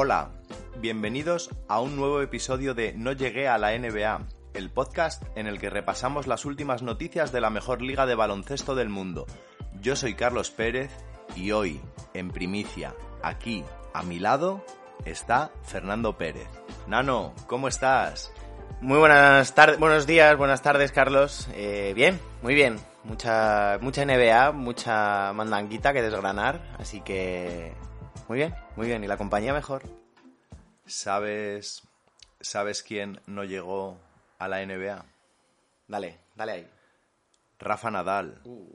Hola, bienvenidos a un nuevo episodio de No llegué a la NBA, el podcast en el que repasamos las últimas noticias de la mejor liga de baloncesto del mundo. Yo soy Carlos Pérez y hoy, en primicia, aquí, a mi lado, está Fernando Pérez. Nano, ¿cómo estás? Muy buenas tardes, buenos días, buenas tardes, Carlos. Eh, bien, muy bien. Mucha, mucha NBA, mucha mandanguita que desgranar, así que muy bien, muy bien. Y la compañía mejor. ¿Sabes, sabes quién no llegó a la NBA? Dale, dale ahí. Rafa Nadal. Uh.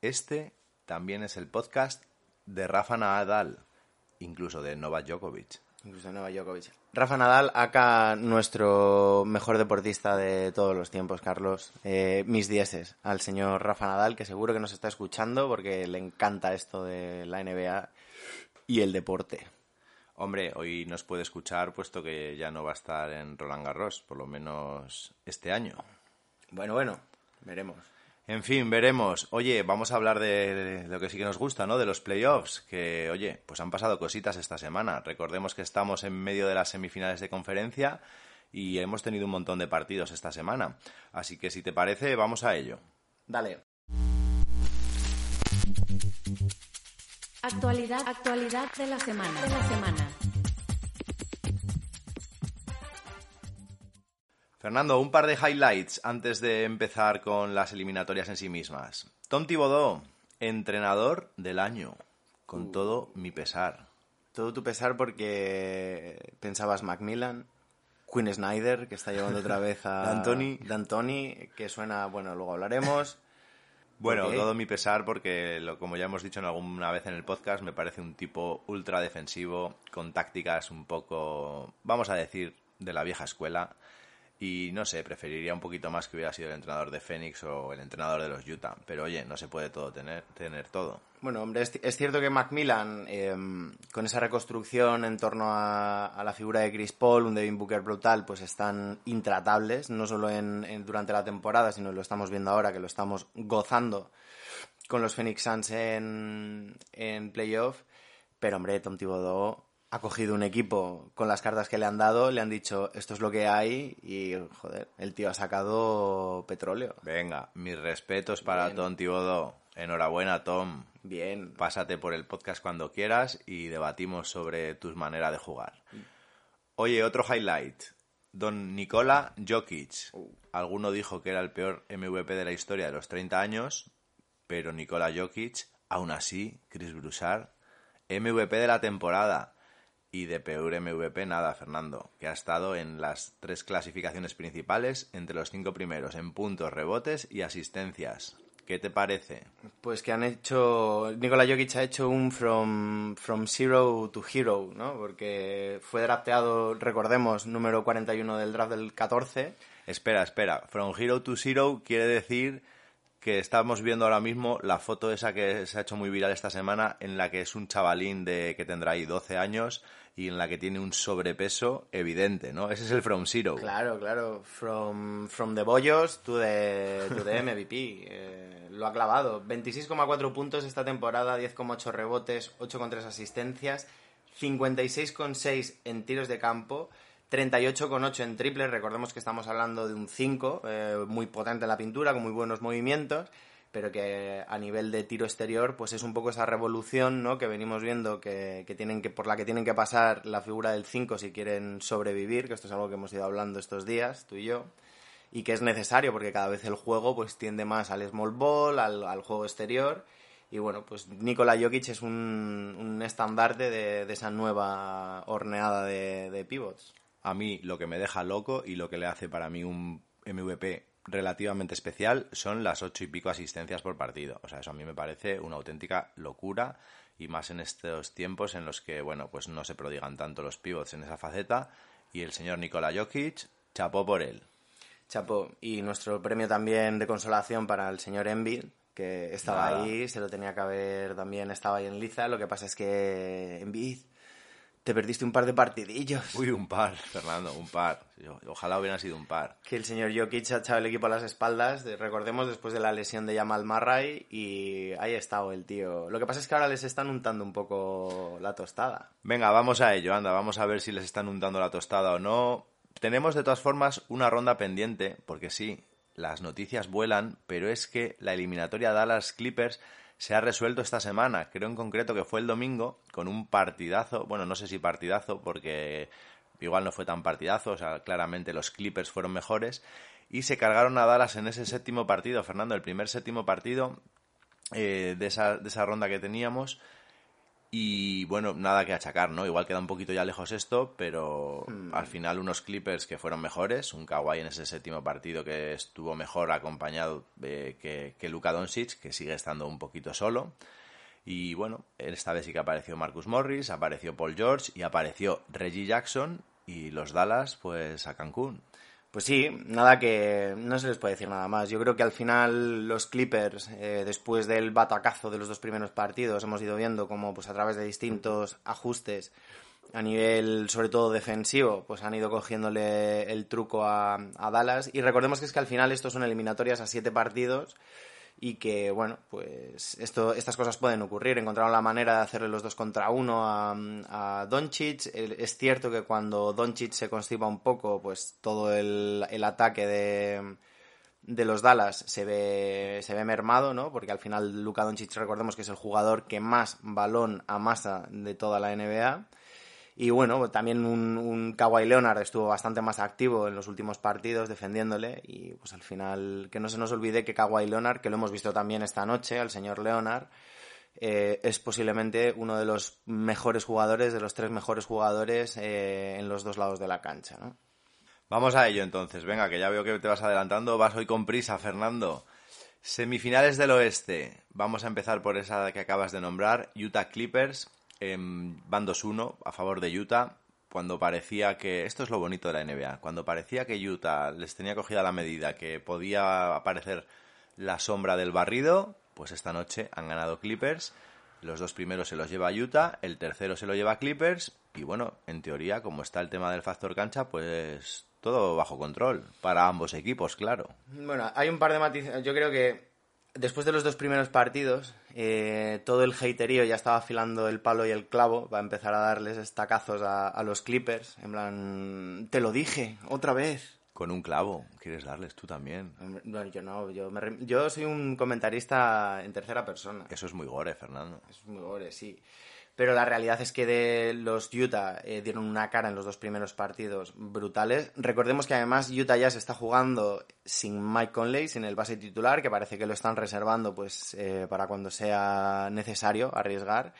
Este también es el podcast de Rafa Nadal, incluso de Novak Djokovic. Incluso Novak Djokovic. Rafa Nadal, acá nuestro mejor deportista de todos los tiempos, Carlos. Eh, mis dieces al señor Rafa Nadal, que seguro que nos está escuchando porque le encanta esto de la NBA y el deporte. Hombre, hoy nos puede escuchar puesto que ya no va a estar en Roland Garros, por lo menos este año. Bueno, bueno, veremos. En fin, veremos. Oye, vamos a hablar de lo que sí que nos gusta, ¿no? De los playoffs, que, oye, pues han pasado cositas esta semana. Recordemos que estamos en medio de las semifinales de conferencia y hemos tenido un montón de partidos esta semana. Así que si te parece, vamos a ello. Dale. Actualidad, actualidad de la semana. De la semana. Fernando, un par de highlights antes de empezar con las eliminatorias en sí mismas. Tom Thibodeau, entrenador del año, con todo mi pesar. Todo tu pesar porque pensabas Macmillan, Quinn Snyder, que está llevando otra vez a D'Antoni. D'Antoni, que suena, bueno, luego hablaremos. Bueno, todo mi pesar porque, lo, como ya hemos dicho en alguna vez en el podcast, me parece un tipo ultra defensivo, con tácticas un poco, vamos a decir, de la vieja escuela. Y no sé, preferiría un poquito más que hubiera sido el entrenador de Phoenix o el entrenador de los Utah. Pero oye, no se puede todo tener, tener todo. Bueno, hombre, es, cierto que Macmillan, eh, con esa reconstrucción en torno a, a la figura de Chris Paul, un Devin Booker brutal, pues están intratables, no solo en, en- durante la temporada, sino lo estamos viendo ahora, que lo estamos gozando con los Phoenix Suns en, en playoff. Pero, hombre, Tom Thibodeau ha cogido un equipo con las cartas que le han dado, le han dicho esto es lo que hay y, joder, el tío ha sacado petróleo. Venga, mis respetos para Bien. Tom Thibodeau. Enhorabuena, Tom. Bien. Pásate por el podcast cuando quieras y debatimos sobre tus maneras de jugar. Oye, otro highlight. Don Nikola Jokic. Alguno dijo que era el peor MVP de la historia de los 30 años, pero Nikola Jokic, aún así, Chris Broussard, MVP de la temporada. Y de peor MVP nada, Fernando, que ha estado en las tres clasificaciones principales entre los cinco primeros en puntos, rebotes y asistencias. ¿Qué te parece? Pues que han hecho. Nikola Jokic ha hecho un from, from zero to hero, ¿no? Porque fue drafteado, recordemos, número 41 del draft del 14. Espera, espera. From Hero to Zero quiere decir que estamos viendo ahora mismo la foto esa que se ha hecho muy viral esta semana en la que es un chavalín de que tendrá ahí 12 años y en la que tiene un sobrepeso evidente, ¿no? Ese es el From Zero. Claro, claro. From, from the bollos to the, to the MVP. Eh, lo ha clavado. 26,4 puntos esta temporada, 10,8 rebotes, 8,3 asistencias, 56,6 en tiros de campo. 38,8 en triples, recordemos que estamos hablando de un 5, eh, muy potente en la pintura, con muy buenos movimientos, pero que a nivel de tiro exterior, pues es un poco esa revolución, ¿no? Que venimos viendo que, que tienen que, por la que tienen que pasar la figura del 5 si quieren sobrevivir, que esto es algo que hemos ido hablando estos días, tú y yo, y que es necesario porque cada vez el juego pues tiende más al small ball, al, al juego exterior, y bueno, pues Nikola Jokic es un, un estandarte de, de esa nueva horneada de, de pivots. A mí lo que me deja loco y lo que le hace para mí un MVP relativamente especial son las ocho y pico asistencias por partido. O sea, eso a mí me parece una auténtica locura y más en estos tiempos en los que, bueno, pues no se prodigan tanto los pivots en esa faceta y el señor Nikola Jokic chapó por él. Chapo, y nuestro premio también de consolación para el señor Envid, que estaba Nada. ahí, se lo tenía que haber también, estaba ahí en liza. Lo que pasa es que Envid te perdiste un par de partidillos. Uy, un par, Fernando, un par. Ojalá hubiera sido un par. Que el señor Jokic ha echado el equipo a las espaldas, recordemos, después de la lesión de Jamal Murray, y ahí ha estado el tío. Lo que pasa es que ahora les están untando un poco la tostada. Venga, vamos a ello, anda, vamos a ver si les están untando la tostada o no. Tenemos de todas formas una ronda pendiente, porque sí, las noticias vuelan, pero es que la eliminatoria Dallas Clippers se ha resuelto esta semana. Creo en concreto que fue el domingo con un partidazo, bueno, no sé si partidazo porque igual no fue tan partidazo, o sea, claramente los Clippers fueron mejores y se cargaron a Dallas en ese séptimo partido, Fernando, el primer séptimo partido eh, de, esa, de esa ronda que teníamos y bueno, nada que achacar, ¿no? Igual queda un poquito ya lejos esto, pero hmm. al final unos Clippers que fueron mejores, un Kawhi en ese séptimo partido que estuvo mejor acompañado que, que Luka Doncic, que sigue estando un poquito solo. Y bueno, esta vez sí que apareció Marcus Morris, apareció Paul George y apareció Reggie Jackson y los Dallas pues a Cancún. Pues sí, nada que no se les puede decir nada más. Yo creo que al final los Clippers, eh, después del batacazo de los dos primeros partidos, hemos ido viendo como pues a través de distintos ajustes a nivel sobre todo defensivo, pues han ido cogiéndole el truco a, a Dallas. Y recordemos que es que al final estos son eliminatorias a siete partidos y que, bueno, pues esto, estas cosas pueden ocurrir. Encontraron la manera de hacerle los dos contra uno a, a Doncic. Es cierto que cuando Doncic se constipa un poco, pues todo el, el ataque de, de los Dallas se ve, se ve mermado, ¿no? Porque al final Luka Doncic, recordemos que es el jugador que más balón amasa de toda la NBA. Y bueno, también un, un Kawhi Leonard estuvo bastante más activo en los últimos partidos defendiéndole y pues al final que no se nos olvide que Kawhi Leonard, que lo hemos visto también esta noche, al señor Leonard, eh, es posiblemente uno de los mejores jugadores, de los tres mejores jugadores eh, en los dos lados de la cancha, ¿no? Vamos a ello entonces, venga, que ya veo que te vas adelantando, vas hoy con prisa, Fernando. Semifinales del oeste, vamos a empezar por esa que acabas de nombrar, Utah Clippers en bandos 1 a favor de Utah cuando parecía que esto es lo bonito de la NBA cuando parecía que Utah les tenía cogida la medida que podía aparecer la sombra del barrido pues esta noche han ganado Clippers. Los dos primeros se los lleva Utah el tercero se lo lleva Clippers y bueno en teoría como está el tema del factor cancha pues todo bajo control para ambos equipos claro. Bueno hay un par de matices yo creo que después de los dos primeros partidos, eh, todo el haterío ya estaba afilando el palo y el clavo para empezar a darles estacazos a, los Clippers. En plan, te lo dije, otra vez. Con un clavo, quieres darles tú también. Bueno, yo no, yo, yo soy un comentarista en tercera persona. Eso es muy gore, Fernando. Es muy gore, sí pero la realidad es que de los Utah eh, dieron una cara en los dos primeros partidos brutales. Recordemos que además Utah ya se está jugando sin Mike Conley, sin el base titular, que parece que lo están reservando pues eh, para cuando sea necesario arriesgar.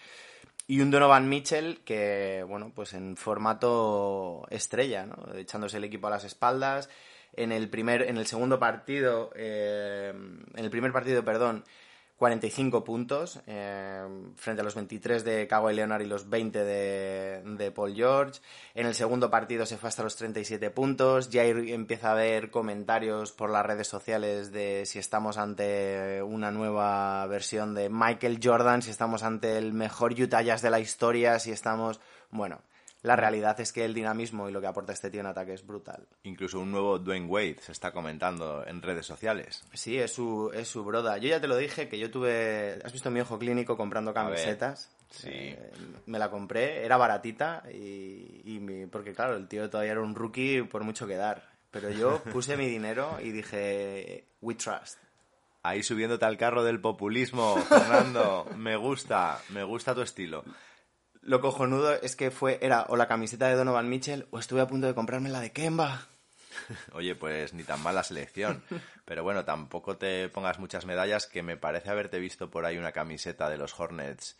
Y un Donovan Mitchell que, bueno, pues en formato estrella, ¿no? echándose el equipo a las espaldas. En el primer, en el segundo partido, eh, en el primer partido, perdón, 45 puntos eh, frente a los 23 de Kawhi Leonard y los 20 de, de, Paul George. En el segundo partido se fue hasta los 37 puntos. Ya empieza a haber comentarios por las redes sociales de si estamos ante una nueva versión de Michael Jordan, si estamos ante el mejor Utah Jazz de la historia, si estamos... Bueno, la realidad es que el dinamismo y lo que aporta este tío en ataque es brutal. Incluso un nuevo Dwayne Wade se está comentando en redes sociales. Sí, es su, es su broda. Yo ya te lo dije que yo tuve. ¿Has visto mi ojo clínico comprando camisetas? Sí. Eh, me la compré, era baratita y, y porque claro, el tío todavía era un rookie por mucho que dar. Pero yo puse mi dinero y dije, we trust. Ahí subiéndote al carro del populismo, Fernando. me gusta, me gusta tu estilo. Lo cojonudo es que fue, era o la camiseta de Donovan Mitchell o estuve a punto de comprarme la de Kemba. Oye, pues ni tan mala selección. Pero bueno, tampoco te pongas muchas medallas, que me parece haberte visto por ahí una camiseta de los Hornets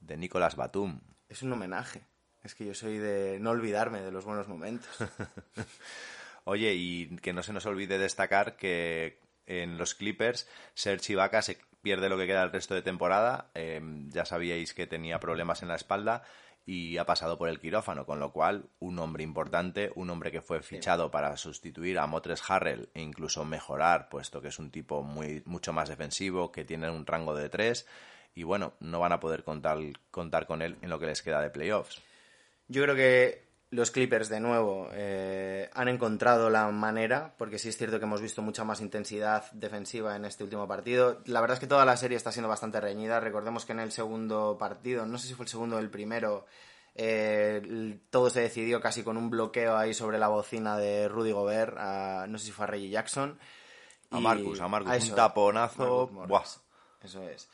de Nicolas Batum. Es un homenaje. Es que yo soy de no olvidarme de los buenos momentos. Oye, y que no se nos olvide destacar que en los Clippers, Serge Ibaka se pierde lo que queda el resto de temporada. Em, ya sabíais que tenía problemas en la espalda y ha pasado por el quirófano, con lo cual un hombre importante, un hombre que fue fichado para sustituir a Motres Harrell e incluso mejorar, puesto que es un tipo muy, mucho más defensivo, que tiene un rango de tres y bueno, no van a poder contar, contar con él en lo que les queda de playoffs. Yo creo que los Clippers, de nuevo, eh, han encontrado la manera, porque sí es cierto que hemos visto mucha más intensidad defensiva en este último partido. La verdad es que toda la serie está siendo bastante reñida. Recordemos que en el segundo partido, no sé si fue el segundo o el primero, eh, todo se decidió casi con un bloqueo ahí sobre la bocina de Rudy Gobert, a- no sé si fue a Reggie Jackson. A Marcus, a Marcus, eso, un taponazo. Marcus Morris. Buah. Eso es.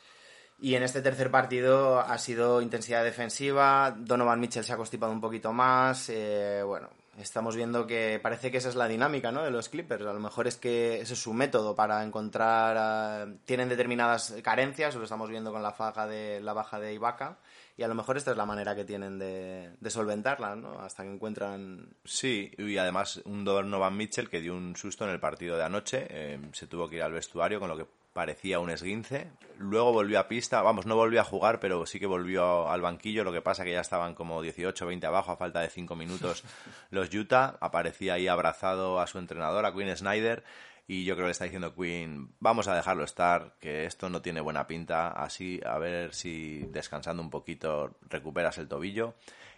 Y en este tercer partido ha sido intensidad defensiva, Donovan Mitchell se ha constipado un poquito más, eh, bueno, estamos viendo que parece que esa es la dinámica ¿no? de los Clippers, a lo mejor es que ese es su método para encontrar, ah, tienen determinadas carencias, lo estamos viendo con la, faja de, la baja de Ibaka, y a lo mejor esta es la manera que tienen de, de solventarla, ¿no? hasta que encuentran... Sí, y además un Donovan Mitchell que dio un susto en el partido de anoche, eh, se tuvo que ir al vestuario con lo que parecía un esguince, luego volvió a pista, vamos, no volvió a jugar, pero sí que volvió al banquillo, lo que pasa que ya estaban como 18 20 abajo a falta de 5 minutos los Utah, aparecía ahí abrazado a su entrenador, a Quinn Snyder, y yo creo que le está diciendo Quinn, vamos a dejarlo estar, que esto no tiene buena pinta, así a ver si descansando un poquito recuperas el tobillo.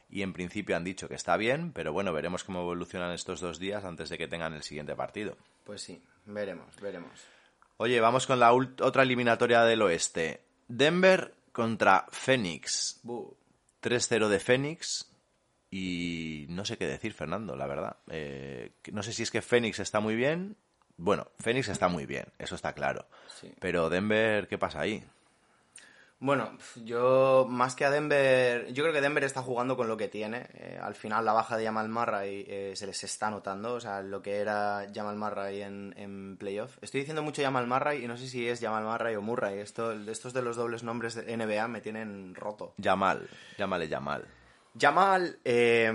Y en principio han dicho que está bien, pero bueno, veremos cómo evolucionan estos dos días antes de que tengan el siguiente partido. Pues sí, veremos, veremos. Oye, vamos con la otra eliminatoria del oeste. Denver contra Phoenix. Bu. 3-0 de Phoenix. Y no sé qué decir, Fernando, la verdad. Eh, no sé si es que Phoenix está muy bien. Bueno, Phoenix está muy bien, eso está claro. Sí. Pero Denver, ¿qué pasa ahí? Bueno, yo más que a Denver, yo creo que Denver está jugando con lo que tiene. Eh, al final la baja de Jamal Murray eh, se les está notando, o sea, lo que era Jamal Murray en, en playoff. Estoy diciendo mucho Jamal Murray y no sé si es Jamal Murray o Murray. Esto, estos de los dobles nombres de NBA me tienen roto. Yamal, llámale Yamal. Eh,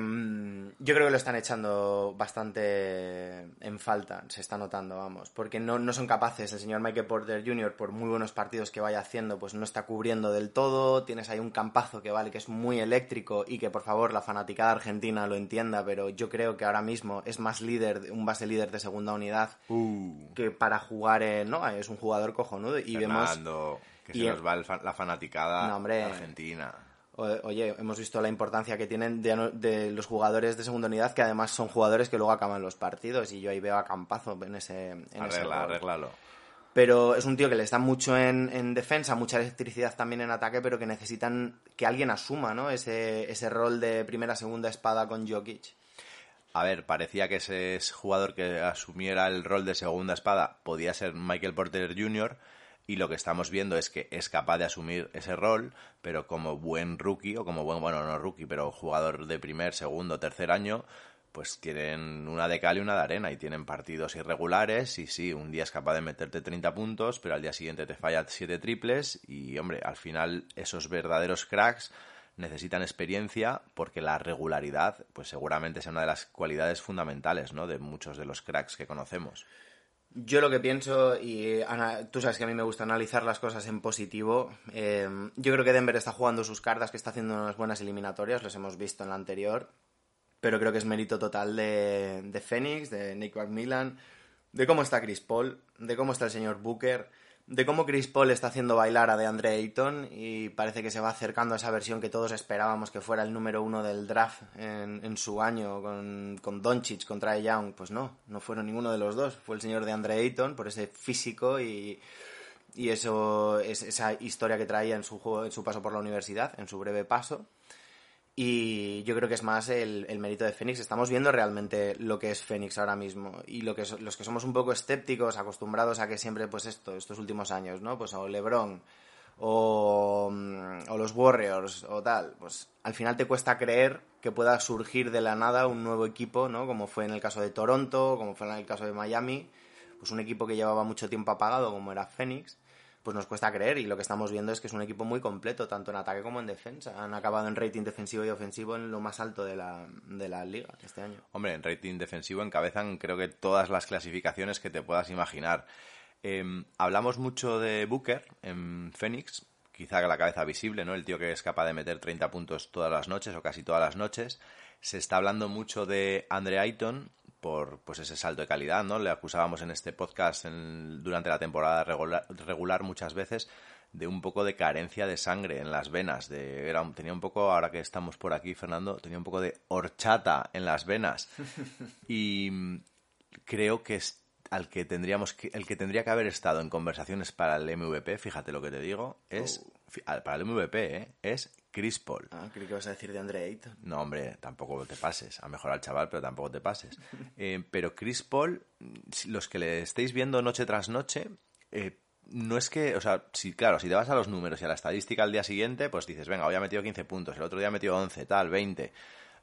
yo creo que lo están echando bastante en falta, se está notando, vamos, porque no, no son capaces. El señor Michael Porter Jr., por muy buenos partidos que vaya haciendo, pues no está cubriendo del todo. Tienes ahí un campazo que vale, que es muy eléctrico y que por favor la fanaticada argentina lo entienda, pero yo creo que ahora mismo es más líder, un base líder de segunda unidad Uh, que para jugar en. No, es un jugador cojonudo y vemos. Fernando, que y- se nos va fa- la fanaticada No, hombre. argentina. Oye, hemos visto la importancia que tienen de, los jugadores de segunda unidad, que además son jugadores que luego acaban los partidos, y yo ahí veo a Campazo en ese, en ese Arregla, rol. arréglalo. Pero es un tío que les da mucho en, en defensa, mucha electricidad también en ataque, pero que necesitan que alguien asuma ¿no? ese, ese rol de primera, segunda espada con Jokic. A ver, parecía que ese es jugador que asumiera el rol de segunda espada podía ser Michael Porter Jr. Y lo que estamos viendo es que es capaz de asumir ese rol, pero como buen rookie, o como buen, bueno, no rookie, pero jugador de primer, segundo, tercer año, pues tienen una de cal y una de arena y tienen partidos irregulares y sí, un día es capaz de meterte 30 puntos, pero al día siguiente te falla 7 triples y hombre, al final esos verdaderos cracks necesitan experiencia porque la regularidad pues seguramente sea una de las cualidades fundamentales, ¿no? de muchos de los cracks que conocemos. Yo lo que pienso, y tú sabes que a mí me gusta analizar las cosas en positivo, eh, yo creo que Denver está jugando sus cartas, que está haciendo unas buenas eliminatorias, los hemos visto en la anterior, pero creo que es mérito total de, de Phoenix, de Nick McMillan, de cómo está Chris Paul, de cómo está el señor Booker, de cómo Chris Paul está haciendo bailar a DeAndre Ayton y parece que se va acercando a esa versión que todos esperábamos que fuera el número uno del draft en, en su año con, con Doncic contra Young. Pues no, no fueron ninguno de los dos. Fue el señor DeAndre Ayton por ese físico y, y eso es esa historia que traía en su, juego, en su paso por la universidad, en su breve paso. Y yo creo que es más el, el mérito de Fénix. Estamos viendo realmente lo que es Fénix ahora mismo. Y lo que los que somos un poco escépticos, acostumbrados a que siempre, pues esto, estos últimos años, ¿no? Pues o LeBron o, mm, o los Warriors o tal, pues al final te cuesta creer que pueda surgir de la nada un nuevo equipo, ¿no? Como fue en el caso de Toronto, como fue en el caso de Miami, pues un equipo que llevaba mucho tiempo apagado como era Phoenix, pues nos cuesta creer y lo que estamos viendo es que es un equipo muy completo, tanto en ataque como en defensa. Han acabado en rating defensivo y ofensivo en lo más alto de la, de la liga este año. Hombre, en rating defensivo encabezan creo que todas las clasificaciones que te puedas imaginar. Eh, hablamos mucho de Booker en Phoenix, quizá la cabeza visible, ¿no? El tío que es capaz de meter 30 puntos todas las noches o casi todas las noches. Se está hablando mucho de Andre Ayton por pues ese salto de calidad, ¿no? Le acusábamos en este podcast en- durante la temporada regular, regular muchas veces de un poco de carencia de sangre en las venas. De, era, tenía un poco, ahora que estamos por aquí, Fernando, tenía un poco de horchata en las venas. Y mm, creo que es al que tendríamos que, el que tendría que haber estado en conversaciones para el MVP, fíjate lo que te digo, es para el MVP, ¿eh? es Chris Paul. Ah, creí que vas a decir de Andre Ayton. No, hombre, tampoco te pases. A mejor al chaval, pero tampoco te pases. Eh, pero Chris Paul, los que le estéis viendo noche tras noche, eh, no es que, o sea, si, claro, si te vas a los números y a la estadística al día siguiente, pues dices, venga, hoy ha metido 15 puntos, el otro día ha metido 11, tal, 20,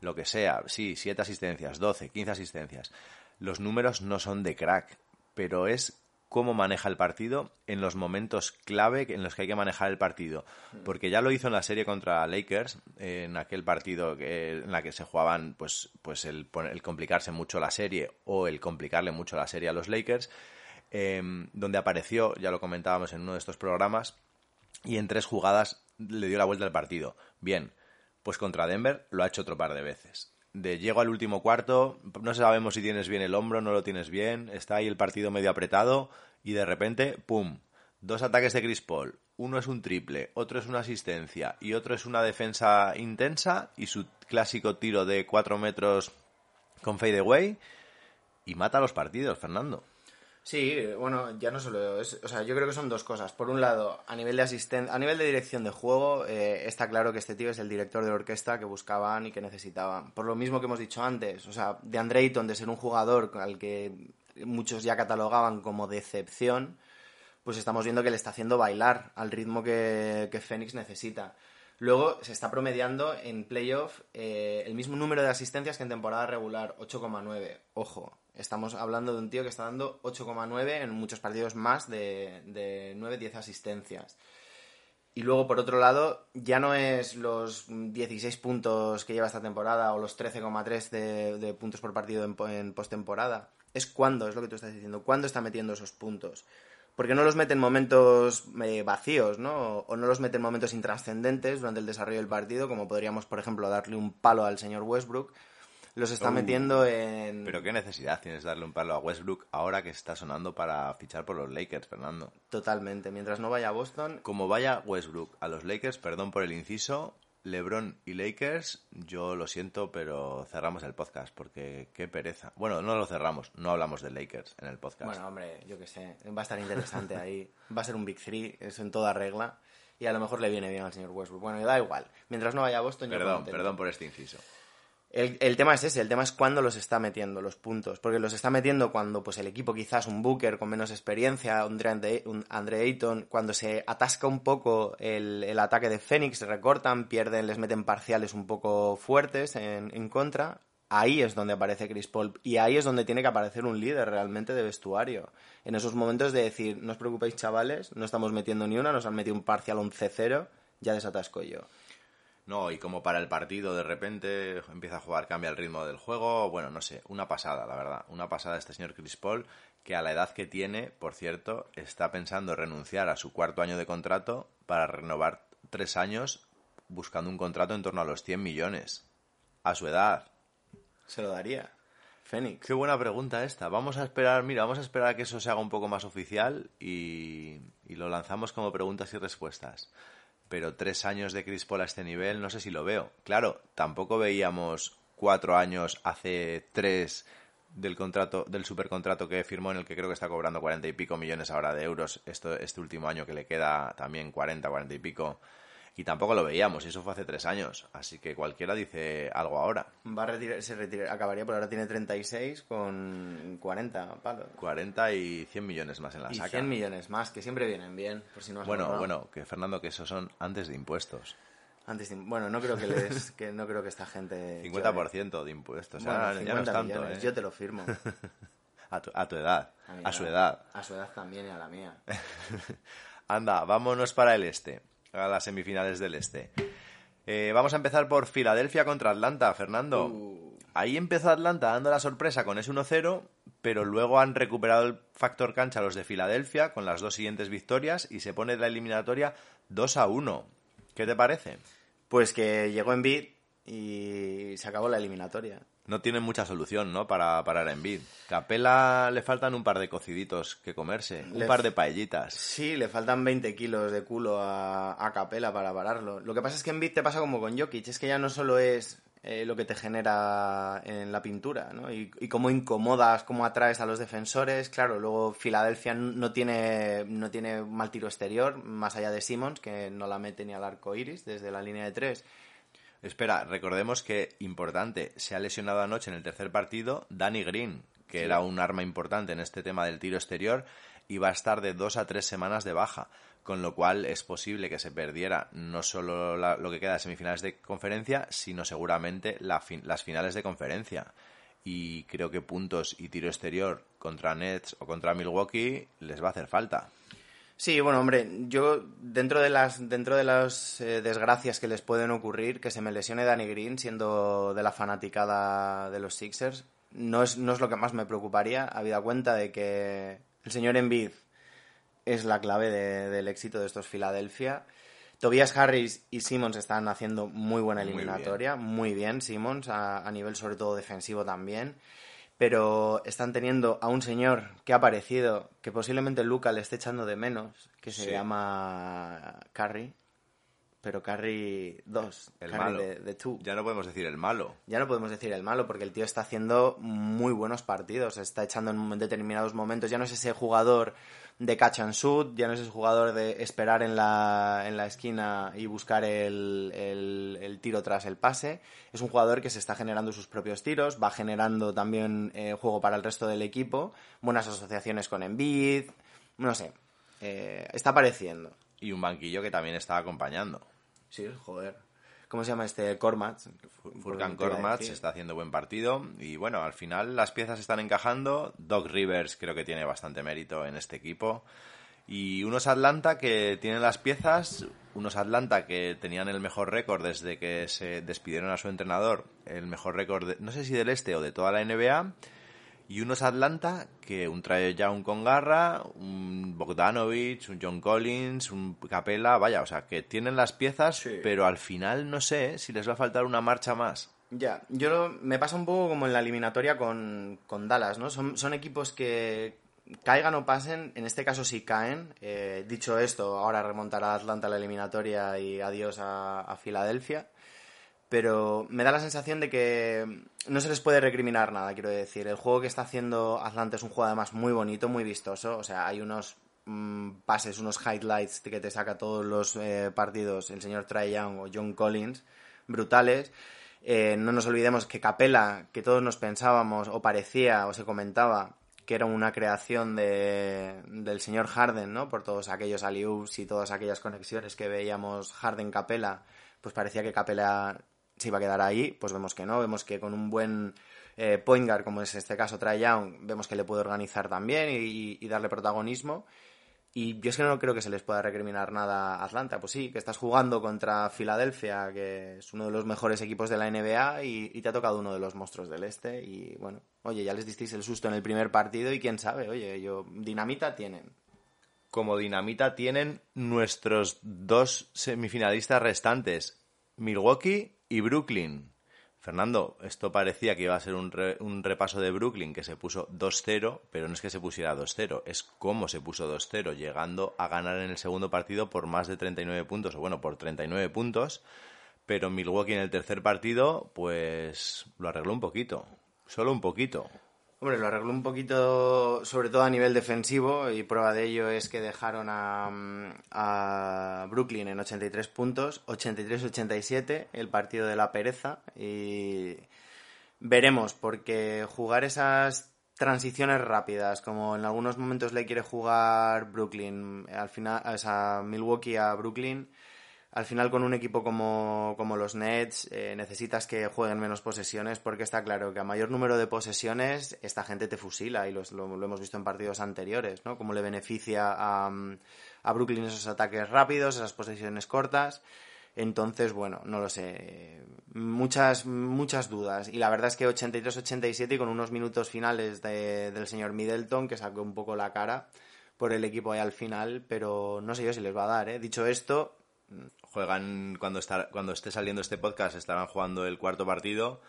lo que sea, sí, 7 asistencias, 12, 15 asistencias. Los números no son de crack, pero es cómo maneja el partido en los momentos clave en los que hay que manejar el partido. Porque ya lo hizo en la serie contra Lakers, en aquel partido en la que se jugaban pues, pues el, el complicarse mucho la serie o el complicarle mucho la serie a los Lakers Em, donde apareció, ya lo comentábamos en uno de estos programas, y en tres jugadas le dio la vuelta al partido. Bien, pues contra Denver lo ha hecho otro par de veces. De llego al último cuarto, no sabemos si tienes bien el hombro, no lo tienes bien, está ahí el partido medio apretado y de repente, ¡pum! Dos ataques de Chris Paul. Uno es un triple, otro es una asistencia y otro es una defensa intensa y su clásico tiro de cuatro metros con fade away y mata los partidos, Fernando. Sí, bueno, ya no solo es, o sea, yo creo que son dos cosas. Por un lado, a nivel de asisten a nivel de dirección de juego, eh, está claro que este tío es el director de orquesta que buscaban y que necesitaban. Por lo mismo que hemos dicho antes, o sea, de Andreyton, de ser un jugador al que muchos ya catalogaban como decepción, pues estamos viendo que le está haciendo bailar al ritmo que, que Fénix necesita. Luego se está promediando en playoff eh, el mismo número de asistencias que en temporada regular, 8,9. Ojo, Estamos hablando de un tío que está dando 8,9 en muchos partidos más de, de 9-10 asistencias. Y luego, por otro lado, ya no es los 16 puntos que lleva esta temporada o los 13,3 de, de, puntos por partido en, en postemporada. Es cuándo, es lo que tú estás diciendo, cuándo está metiendo esos puntos. Porque no los mete en momentos eh, vacíos, ¿no? O no los mete en momentos intrascendentes durante el desarrollo del partido, como podríamos, por ejemplo, darle un palo al señor Westbrook, los está metiendo en... Pero qué necesidad tienes darle un palo a Westbrook ahora que está sonando para fichar por los Lakers, Fernando. Totalmente, mientras no vaya a Boston... Como vaya Westbrook a los Lakers, perdón por el inciso, LeBron y Lakers, yo lo siento, pero cerramos el podcast porque qué pereza. Bueno, no lo cerramos, no hablamos de Lakers en el podcast. Bueno, hombre, yo qué sé, va a estar interesante ahí. Va a ser un Big Three, eso en toda regla. Y a lo mejor le viene bien al señor Westbrook. Bueno, da igual. Mientras no vaya a Boston, perdón, yo Perdón por este inciso. El, el, tema es ese, el tema es cuándo los está metiendo los puntos, porque los está metiendo cuando pues el equipo quizás un Booker con menos experiencia, un Andre, un Ayton, cuando se atasca un poco el, el ataque de Phoenix, recortan, pierden, les meten parciales un poco fuertes en, en, contra, ahí es donde aparece Chris Paul y ahí es donde tiene que aparecer un líder realmente de vestuario. En esos momentos de decir, no os preocupéis chavales, no estamos metiendo ni una, nos han metido un parcial 11-0, ya desatasco yo. No, y como para el partido de repente empieza a jugar, cambia el ritmo del juego. Bueno, no sé, una pasada, la verdad. Una pasada este señor Chris Paul, que a la edad que tiene, por cierto, está pensando renunciar a su cuarto año de contrato para renovar tres años buscando un contrato en torno a los 100 millones. A su edad. Se lo daría. Fénix. Qué buena pregunta esta. Vamos a esperar, mira, vamos a esperar a que eso se haga un poco más oficial y, y lo lanzamos como preguntas y respuestas pero tres años de Chris Paul a este nivel no sé si lo veo. Claro, tampoco veíamos cuatro años hace tres del contrato, del supercontrato que firmó en el que creo que está cobrando cuarenta y pico millones ahora de euros esto, este último año que le queda también cuarenta, cuarenta y pico y tampoco lo veíamos, y eso fue hace tres años. Así que cualquiera dice algo ahora. Va a retirar, se retira, acabaría, por ahora tiene 36 con 40 palos. 40 y 100 millones más en la y saca. 100 millones más, que siempre vienen bien, por si no has Bueno, notado. bueno, que Fernando, que esos son antes de impuestos. Antes de- bueno, no creo que les, que no creo que esta gente... 50% de impuestos. Bueno, ya, ya no es 50 tanto, millones, ¿eh? yo te lo firmo. a, tu, a tu edad, mi a su edad. edad. A su edad también y a la mía. Anda, vámonos para el este, a las semifinales del este. Eh, vamos a empezar por Filadelfia contra Atlanta, Fernando. Uh. Ahí empezó Atlanta dando la sorpresa con ese 1-0, pero luego han recuperado el factor cancha los de Filadelfia con las dos siguientes victorias y se pone la eliminatoria 2-1. ¿Qué te parece? Pues que llegó en beat y se acabó la eliminatoria. No tienen mucha solución, ¿no? Para parar a Embiid. Capela le faltan un par de cociditos que comerse, un Le par de paellitas. Sí, le faltan 20 kilos de culo a, a Capela para pararlo. Lo que pasa es que en Bit te pasa como con Jokic, es que ya no solo es eh, lo que te genera en la pintura, ¿no? Y, y cómo incomodas, cómo atraes a los defensores. Claro, luego Filadelfia no tiene, no tiene mal tiro exterior, más allá de Simmons, que no la mete ni al arco iris desde la línea de tres. Espera, recordemos que, importante, se ha lesionado anoche en el tercer partido Danny Green, que era un arma importante en este tema del tiro exterior, y va a estar de dos a tres semanas de baja, con lo cual es posible que se perdiera no solo la- lo que queda de semifinales de conferencia, sino seguramente la fin- las finales de conferencia. Y creo que puntos y tiro exterior contra Nets o contra Milwaukee les va a hacer falta. Sí, bueno, hombre, yo dentro de las dentro de las eh, desgracias que les pueden ocurrir, que se me lesione Danny Green siendo de la fanaticada de los Sixers, no es, no es lo que más me preocuparía, habida cuenta de que el señor Embiid es la clave de- del éxito de estos Filadelfia. Tobias Harris y Simmons están haciendo muy buena Muy eliminatoria, muy bien, Simmons, a, a nivel sobre todo defensivo también pero están teniendo a un señor que ha aparecido, que posiblemente Luca le esté echando de menos, que se Sí. llama Curry, pero Curry 2, El malo. de, de two. Ya no podemos decir el malo. Ya no podemos decir el malo, porque el tío está haciendo muy buenos partidos, está echando en determinados momentos, ya no es ese jugador de catch and shoot, ya no es ese jugador de esperar en la, en la esquina y buscar el, el- el tiro tras el pase, es un jugador que se está generando sus propios tiros, va generando también eh, juego para el resto del equipo, buenas asociaciones con Embiid, no sé, eh, está apareciendo. Y un banquillo que también está acompañando. Sí, joder. ¿Cómo se llama este? Cormat. Furkan decir. está haciendo buen partido y bueno, al final las piezas están encajando. Doc Rivers creo que tiene bastante mérito en este equipo. Y unos Atlanta que tienen las piezas, unos Atlanta que tenían el mejor récord desde que se despidieron a su entrenador, el mejor récord, de- no sé si del este o de toda la NBA, y unos Atlanta que un Trae Young con garra, un Bogdanovich, un John Collins, un Capella, vaya, o sea, que tienen las piezas, Sí. pero al final no sé si les va a faltar una marcha más. Ya, yo lo- me pasa un poco como en la eliminatoria con, con Dallas, ¿no? Son, son equipos que caigan o pasen, en este caso sí caen. Eh, dicho esto, ahora remontará Atlanta la eliminatoria y adiós a, a Filadelfia. Pero me da la sensación de que no se les puede recriminar nada, quiero decir. El juego que está haciendo Atlanta es un juego además muy bonito, muy vistoso. O sea, hay unos mm, pases, unos highlights que te saca todos los eh, partidos el señor Trae Young o John Collins, brutales. Eh, no nos olvidemos que Capela, que todos nos pensábamos o parecía o se comentaba que era una creación de, del señor Harden, ¿no? Por todos aquellos alley y todas aquellas conexiones que veíamos Harden-Capela, pues parecía que Capela se iba a quedar ahí, pues vemos que no, vemos que con un buen eh, point guard, como es este caso Trae Young, vemos que le puede organizar también y, darle protagonismo. Y yo es que no creo que se les pueda recriminar nada a Atlanta. Pues sí, que estás jugando contra Filadelfia, que es uno de los mejores equipos de la NBA, y, y te ha tocado uno de los monstruos del este. Y bueno, oye, ya les disteis el susto en el primer partido y quién sabe, oye, yo, dinamita tienen. Como dinamita tienen nuestros dos semifinalistas restantes, Milwaukee y Brooklyn. Fernando, esto parecía que iba a ser un, re- un repaso de Brooklyn que se puso 2-0, pero no es que se pusiera 2-0, es cómo se puso 2-0, llegando a ganar en el segundo partido por más de 39 puntos, o bueno, por 39 puntos, pero Milwaukee en el tercer partido, pues lo arregló un poquito, solo un poquito. Hombre, lo arregló un poquito, sobre todo a nivel defensivo, y prueba de ello es que dejaron a, a Brooklyn en 83 puntos, 83-87, el partido de la pereza, y veremos, porque jugar esas transiciones rápidas, como en algunos momentos le quiere jugar Brooklyn, al final, o sea, Milwaukee a Brooklyn, al final con un equipo como, como los Nets eh, necesitas que jueguen menos posesiones porque está claro que a mayor número de posesiones esta gente te fusila y lo, hemos visto en partidos anteriores, ¿no? Cómo le beneficia a, a Brooklyn esos ataques rápidos, esas posesiones cortas. Entonces, bueno, no lo sé. Muchas, muchas dudas. Y la verdad es que 83-87 y con unos minutos finales de- del señor Middleton que sacó un poco la cara por el equipo ahí al final, pero no sé yo si les va a dar, ¿eh? Dicho esto, juegan cuando está cuando esté saliendo este podcast estarán jugando el cuarto partido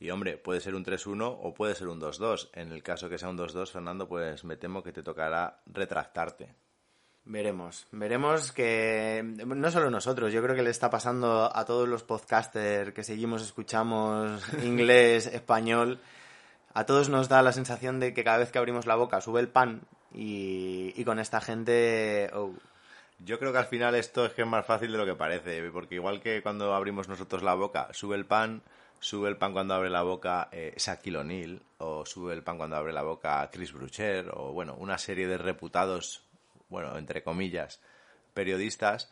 Y hombre, puede ser un 3-1 o puede ser un 2-2. En el caso que sea un 2-2, Fernando, pues me temo que te tocará retractarte. Veremos, veremos que no solo nosotros, yo creo que le está pasando a todos los podcasters que seguimos, escuchamos inglés, español, a todos nos da la sensación de que cada vez que abrimos la boca sube el pan y, y con esta gente... oh, Yo creo que al final esto es que es más fácil de lo que parece, porque igual que cuando abrimos nosotros la boca, sube el pan, sube el pan cuando abre la boca eh, Shaquille o sube el pan cuando abre la boca Chris Brucher, o bueno, una serie de reputados, bueno, entre comillas, periodistas,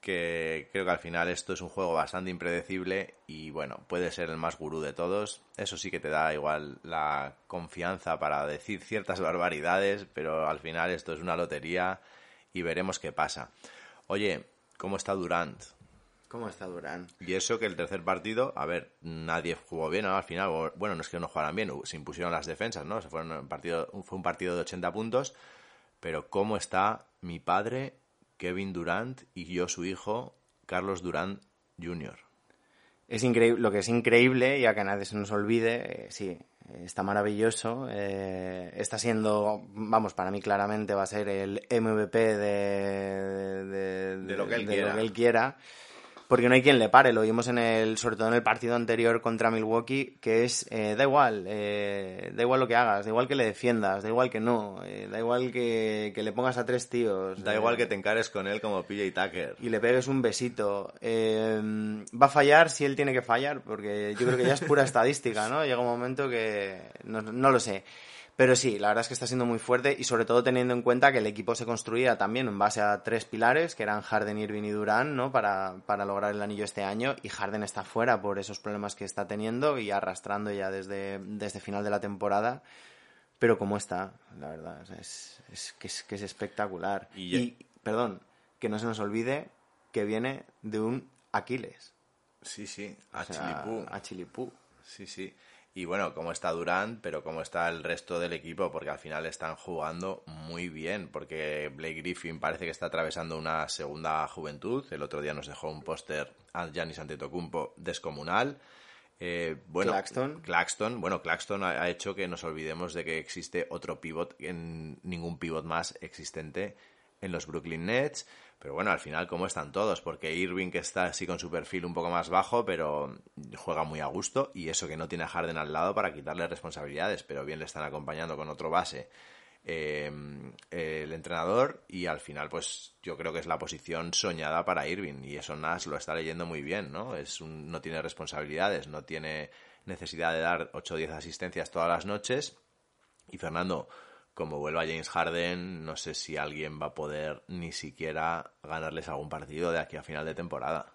que creo que al final esto es un juego bastante impredecible y bueno, puede ser el más gurú de todos. Eso sí que te da igual la confianza para decir ciertas barbaridades, pero al final esto es una lotería y veremos qué pasa. Oye, ¿cómo está Durant? ¿Cómo está Durán? Y eso que el tercer partido, a ver, nadie jugó bien ¿no? al final. Bueno, no es que no jugaran bien, se impusieron las defensas, ¿no? Se fueron un partido, fue un partido de 80 puntos. Pero ¿cómo está mi padre, Kevin Durant, y yo, su hijo, Carlos Durant Jr.? Es increíble, lo que es increíble, ya que a nadie se nos olvide, eh, sí, está maravilloso. eh, está siendo, vamos, para mí claramente va a ser el MVP de, de, De lo que él quiera. él quiera. Porque no hay quien le pare, lo vimos en el, sobre todo en el partido anterior contra Milwaukee, que es, eh, da igual, eh, da igual lo que hagas, da igual que le defiendas, da igual que no, eh, da igual que, que le pongas a tres tíos. Da eh, igual que te encares con él como PJ Tucker. y le pegues un besito. Eh, va a fallar si él tiene que fallar, porque yo creo que ya es pura estadística, ¿no? Llega un momento que no, no lo sé. Pero sí, la verdad es que está siendo muy fuerte y sobre todo teniendo en cuenta que el equipo se construía también en base a tres pilares, que eran Harden, Irving y Durán, ¿no? Para, para lograr el anillo este año y Harden está fuera por esos problemas que está teniendo y arrastrando ya desde, desde final de la temporada. Pero cómo está, la verdad, es, es, que es que es espectacular. Y perdón, que no se nos olvide que viene de un Aquiles. Sí, sí, a O sea, Chilipú. A Chilipú. Sí, sí. Y bueno, cómo está Durant, pero cómo está el resto del equipo, porque al final están jugando muy bien, porque Blake Griffin parece que está atravesando una segunda juventud. El otro día nos dejó un póster a Giannis Antetokounmpo descomunal. Eh, bueno, Claxton. Claxton, bueno, Claxton ha, ha hecho que nos olvidemos de que existe otro pivot, en ningún pivot más existente en los Brooklyn Nets. Pero bueno, al final, ¿cómo están todos? Porque Irving, que está así con su perfil un poco más bajo, pero juega muy a gusto. Y eso que no tiene a Harden al lado para quitarle responsabilidades, pero bien le están acompañando con otro base eh, el entrenador. Y al final, pues yo creo que es la posición soñada para Irving. Y eso Nash lo está leyendo muy bien, ¿no? Es un- no tiene responsabilidades, no tiene necesidad de dar 8 o 10 asistencias todas las noches. Y Fernando, como vuelva James Harden, no sé si alguien va a poder ni siquiera ganarles algún partido de aquí a final de temporada.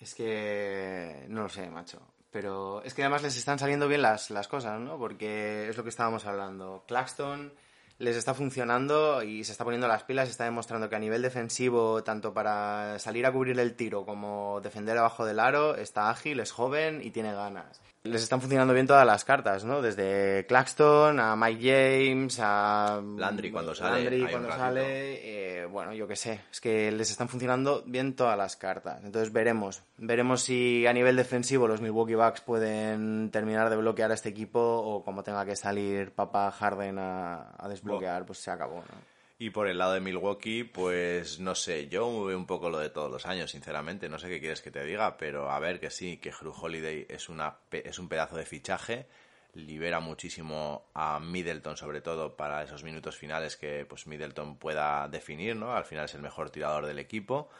Es que no lo sé, macho. Pero es que además les están saliendo bien las, las cosas, ¿no? Porque es lo que estábamos hablando. Claxton les está funcionando y se está poniendo las pilas, está demostrando que a nivel defensivo, tanto para salir a cubrir el tiro como defender abajo del aro, está ágil, es joven y tiene ganas. Les están funcionando bien todas las cartas, ¿no? Desde Claxton a Mike James a Landry cuando sale, Landry cuando sale, eh, bueno, yo qué sé, es que les están funcionando bien todas las cartas. Entonces veremos, veremos si a nivel defensivo los Milwaukee Bucks pueden terminar de bloquear a este equipo o como tenga que salir papá Harden a, a desbloquear, pues se acabó, ¿no? Y por el lado de Milwaukee, pues no sé, yo veo un poco lo de todos los años, sinceramente. No sé qué quieres que te diga, pero a ver que sí, que Drew Holiday es, una, es un pedazo de fichaje. Libera muchísimo a Middleton, sobre todo para esos minutos finales que pues Middleton pueda definir, ¿no? Al final es el mejor tirador del equipo.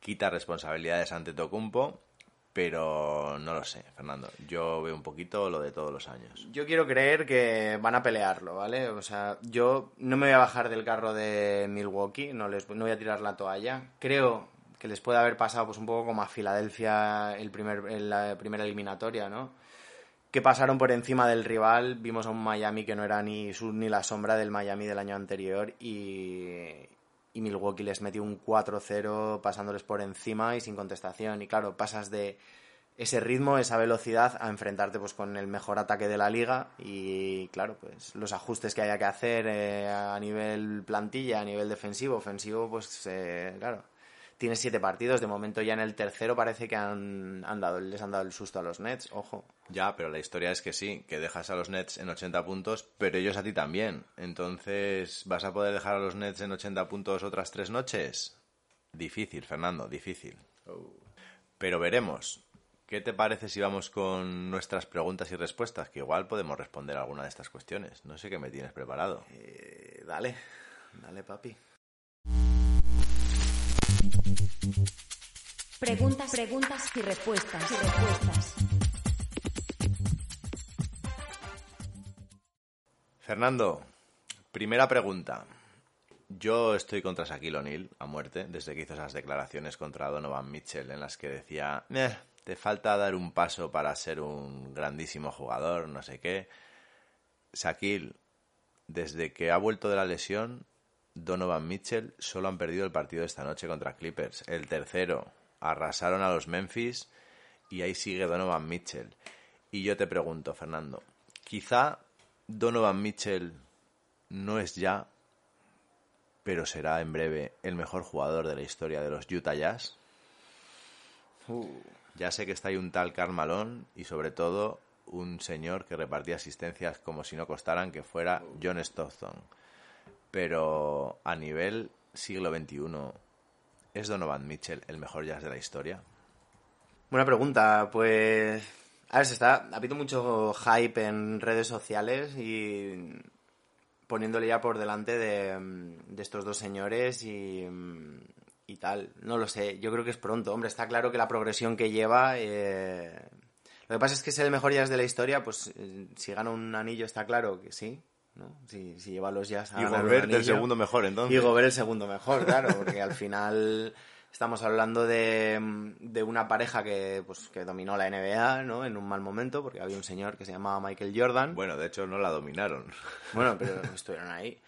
Quita responsabilidades ante Tocumpo, pero no lo sé, Fernando. Yo veo un poquito lo de todos los años. Yo quiero creer que van a pelearlo, ¿vale? O sea, yo no me voy a bajar del carro de Milwaukee, no, les, no voy a tirar la toalla. Creo que les puede haber pasado pues un poco como a Filadelfia el primer, en la primera eliminatoria, ¿no? Que pasaron por encima del rival, vimos a un Miami que no era ni ni la sombra del Miami del año anterior y, y Milwaukee les metió un 4-0 pasándoles por encima y sin contestación. Y claro, pasas de ese ritmo, esa velocidad a enfrentarte pues con el mejor ataque de la liga y claro, pues los ajustes que haya que hacer eh, a nivel plantilla, a nivel defensivo, ofensivo, pues eh, claro. Tienes siete partidos, de momento ya en el tercero parece que han, han dado, les han dado el susto a los Nets, ojo. Ya, pero la historia es que sí, que dejas a los Nets en 80 puntos, pero ellos a ti también. Entonces, ¿vas a poder dejar a los Nets en 80 puntos otras tres noches? Difícil, Fernando, difícil. Pero veremos. ¿Qué te parece si vamos con nuestras preguntas y respuestas? Que igual podemos responder alguna de estas cuestiones. No sé qué me tienes preparado. Eh, dale, dale, papi. Preguntas, preguntas y respuestas. Y respuestas. Fernando, primera pregunta. Yo estoy contra Shaquille O'Neal a muerte desde que hizo esas declaraciones contra Donovan Mitchell en las que decía, "Eh, te falta dar un paso para ser un grandísimo jugador, no sé qué. Shaquille, desde que ha vuelto de la lesión, Donovan Mitchell solo han perdido el partido esta noche contra Clippers. El tercero, arrasaron a los Memphis y ahí sigue Donovan Mitchell. Y yo te pregunto, Fernando, quizá Donovan Mitchell no es ya, pero será en breve el mejor jugador de la historia de los Utah Jazz. Ya sé que está ahí un tal Karl Malone y sobre todo un señor que repartía asistencias como si no costaran que fuera John Stockton. Pero a nivel siglo XXI, ¿es Donovan Mitchell el mejor jazz de la historia? Buena pregunta, pues... A ver, se está... Ha habido mucho hype en redes sociales y poniéndole ya por delante de, de estos dos señores y, y tal. No lo sé, yo creo que es pronto. Hombre, está claro que la progresión que lleva... eh, Lo que pasa es que es el mejor jazz de la historia, pues eh, si gana un anillo está claro que sí, ¿no? Si, si lleva los jazz a Y Gobert el segundo mejor, entonces. Y Gobert el segundo mejor, claro, porque al final estamos hablando de, de una pareja que, pues, que dominó la NBA, ¿no? En un mal momento, porque había un señor que se llamaba Michael Jordan. Bueno, de hecho no la dominaron. Bueno, pero estuvieron ahí.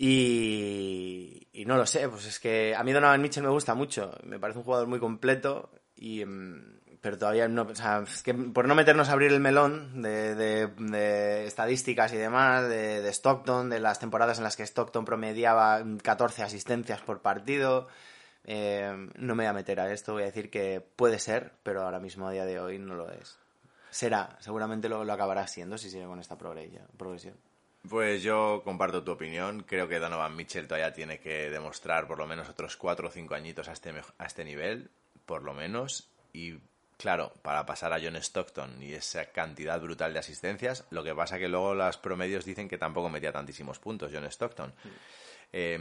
Y, y no lo sé, pues es que a mí Donovan Mitchell me gusta mucho. Me parece un jugador muy completo, y, mm, pero todavía no. O sea, es que por no meternos a abrir el melón de, de- de estadísticas y demás, de, de Stockton, de las temporadas en las que Stockton promediaba 14 asistencias por partido. Eh, no me voy a meter a esto, voy a decir que puede ser, pero ahora mismo a día de hoy no lo es. Será, seguramente lo, lo acabará siendo si sigue con esta progre- progresión. Pues yo comparto tu opinión. Creo que Donovan Mitchell todavía tiene que demostrar por lo menos otros cuatro o cinco añitos a este, a este nivel, por lo menos. Y claro, para pasar a John Stockton y esa cantidad brutal de asistencias, lo que pasa que luego los promedios dicen que tampoco metía tantísimos puntos John Stockton. Eh,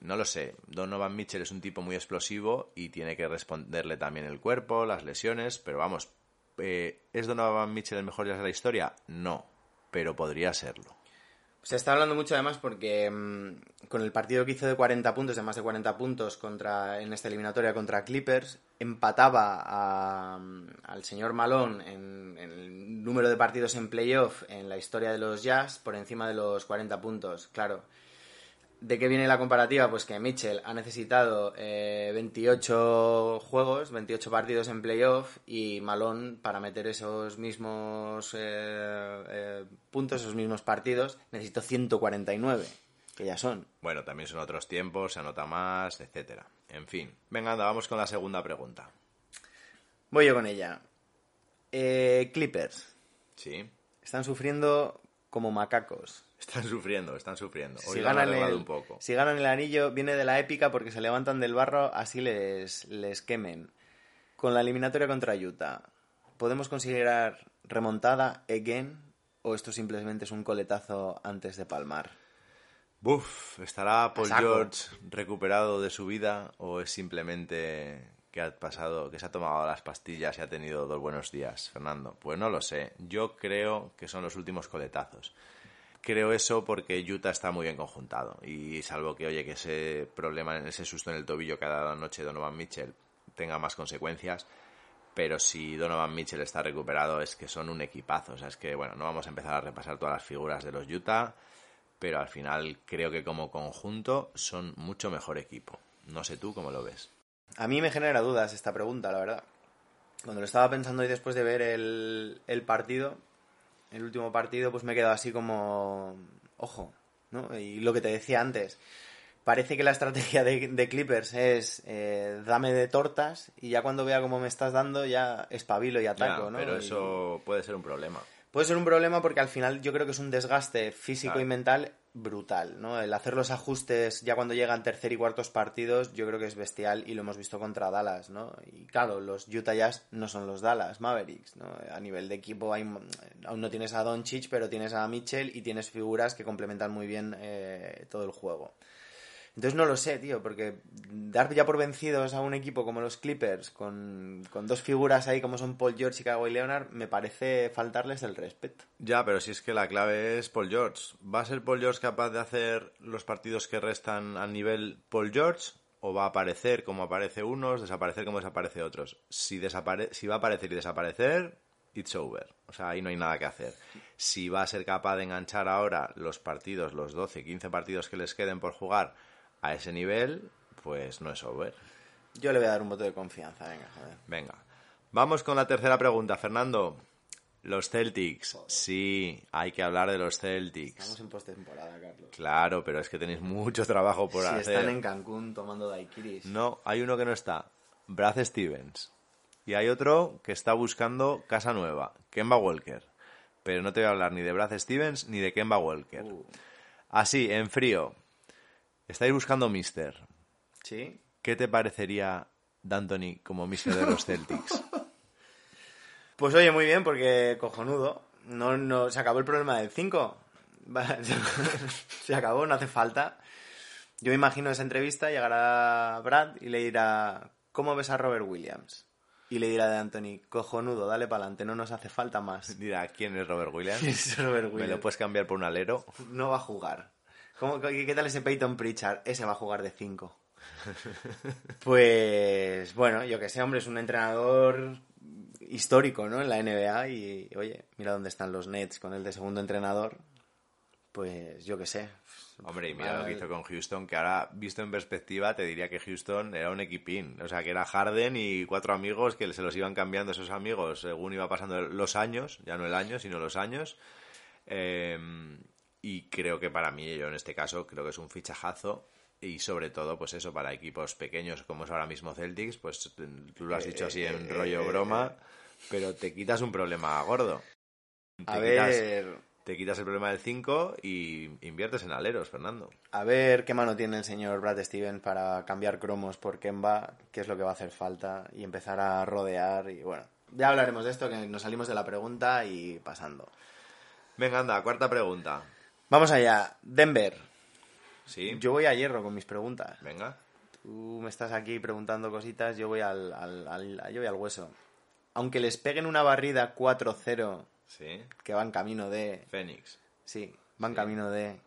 no lo sé. Donovan Mitchell es un tipo muy explosivo y tiene que responderle también el cuerpo, las lesiones, pero vamos, eh, ¿es Donovan Mitchell el mejor jazz de la historia? No, pero podría serlo. Se está hablando mucho además porque mm, con el partido que hizo de 40 puntos, de más de 40 puntos contra en esta eliminatoria contra Clippers, empataba a, mm, al señor Malone en, en el número de partidos en playoff en la historia de los Jazz por encima de los 40 puntos. Claro, ¿De qué viene la comparativa? Pues que Mitchell ha necesitado eh, 28 juegos, 28 partidos en playoff y Malone para meter esos mismos eh, eh, puntos, esos mismos partidos, necesitó 149, que ya son. Bueno, también son otros tiempos, se anota más, etcétera. En fin, venga, anda, vamos con la segunda pregunta. Voy yo con ella. Eh, Clippers. Sí, Están sufriendo como macacos. están sufriendo, están sufriendo. Hoy si ganan, el, un poco. si ganan el anillo, viene de la épica porque se levantan del barro, así les, les quemen. Con la eliminatoria contra Utah, ¿podemos considerar remontada again? ¿O esto simplemente es un coletazo antes de palmar? Buf, ¿estará Paul. George recuperado de su vida o es simplemente que ha pasado, que se ha tomado las pastillas y ha tenido dos buenos días, Fernando? Pues no lo sé. Yo creo que son los últimos coletazos. Creo eso porque Utah está muy bien conjuntado y salvo que, oye, que ese problema, ese susto en el tobillo que ha dado anoche Donovan Mitchell tenga más consecuencias, pero si Donovan Mitchell está recuperado es que son un equipazo. O sea, es que, bueno, no vamos a empezar a repasar todas las figuras de los Utah, pero al final creo que como conjunto son mucho mejor equipo. No sé tú cómo lo ves. A mí me genera dudas esta pregunta, la verdad. Cuando lo estaba pensando y después de ver el, el partido, el último partido, pues me he quedado así como, ojo, ¿no? Y lo que te decía antes, parece que la estrategia de, de Clippers es eh, dame de tortas y ya cuando vea cómo me estás dando ya espabilo y Ya, ataco, ¿no? pero Y- eso puede ser un problema. Puede ser un problema porque al final yo creo que es un desgaste físico Claro. y mental brutal, ¿no? El hacer los ajustes ya cuando llegan tercer y cuartos partidos yo creo que es bestial y lo hemos visto contra Dallas, ¿no? Y claro, los Utah Jazz no son los Dallas Mavericks, ¿no? A nivel de equipo hay, aún no tienes a Doncic, pero tienes a Mitchell y tienes figuras que complementan muy bien eh, todo el juego. Entonces no lo sé, tío, porque dar ya por vencidos a un equipo como los Clippers, con, con dos figuras ahí como son Paul George y Kawhi Leonard, me parece faltarles el respeto. Ya, pero si es que la clave es Paul George. ¿Va a ser Paul George capaz de hacer los partidos que restan a nivel Paul George? ¿O va a aparecer como aparece unos, desaparecer como desaparece otros? Si, si va a aparecer y desaparecer, it's over. O sea, ahí no hay nada que hacer. Si va a ser capaz de enganchar ahora los partidos, los 12, 15 partidos que les queden por jugar a ese nivel, pues no es over. Yo le voy a dar un voto de confianza, venga, joder. Venga. Vamos con la tercera pregunta, Fernando. Los Celtics. Sí, hay que hablar de los Celtics. Estamos en postemporada, Carlos. Claro, pero es que tenéis mucho trabajo por si hacer. están en Cancún tomando daiquiris. No, hay uno que no está. Brad Stevens. Y hay otro que está buscando casa nueva. Kemba Walker. Pero no te voy a hablar ni de Brad Stevens ni de Kemba Walker. Uh, Así, en frío. Estáis buscando Mister. ¿Sí? ¿Qué te parecería D'Antoni como Mister de los Celtics? Pues oye, muy bien, porque cojonudo. No, no, se acabó el problema del 5. se acabó, no hace falta. Yo me imagino esa entrevista, llegará Brad y le dirá, ¿cómo ves a Robert Williams? Y le dirá de Anthony, cojonudo, dale para adelante, no nos hace falta más. Dirá, ¿quién es Robert Williams? Es Robert ¿Me lo Williams. puedes cambiar por un alero? No va a jugar. ¿Cómo, qué, qué tal ese Peyton Pritchard? Ese va a jugar de 5. Pues bueno, yo que sé, hombre, es un entrenador histórico, ¿no? En la NBA y, oye, mira dónde están los Nets con el de segundo entrenador. Pues yo que sé. Hombre, y mira lo que hizo con Houston, que ahora, visto en perspectiva, te diría que Houston era un equipín. O sea, que era Harden y cuatro amigos que se los iban cambiando esos amigos según iba pasando los años, ya no el año, sino los años. Eh, y creo que para mí, yo en este caso, creo que es un fichajazo. Y sobre todo, pues eso, para equipos pequeños como es ahora mismo Celtics, pues tú lo has dicho así en rollo broma, pero te quitas un problema gordo. Te A quitas- ver, te quitas el problema del 5 y inviertes en aleros, Fernando. a ver qué mano tiene el señor Brad Stevens para cambiar cromos por Kemba, qué es lo que va a hacer falta y empezar a rodear y bueno. Ya hablaremos de esto, que nos salimos de la pregunta y pasando. Venga, anda, cuarta pregunta. Vamos allá, Denver. ¿Sí? Yo voy a hierro con mis preguntas. Venga. Tú me estás aquí preguntando cositas, yo voy al, al- al- yo voy al hueso. Aunque les peguen una barrida 4-0, Sí. que van camino de... Fénix. Sí, van camino de...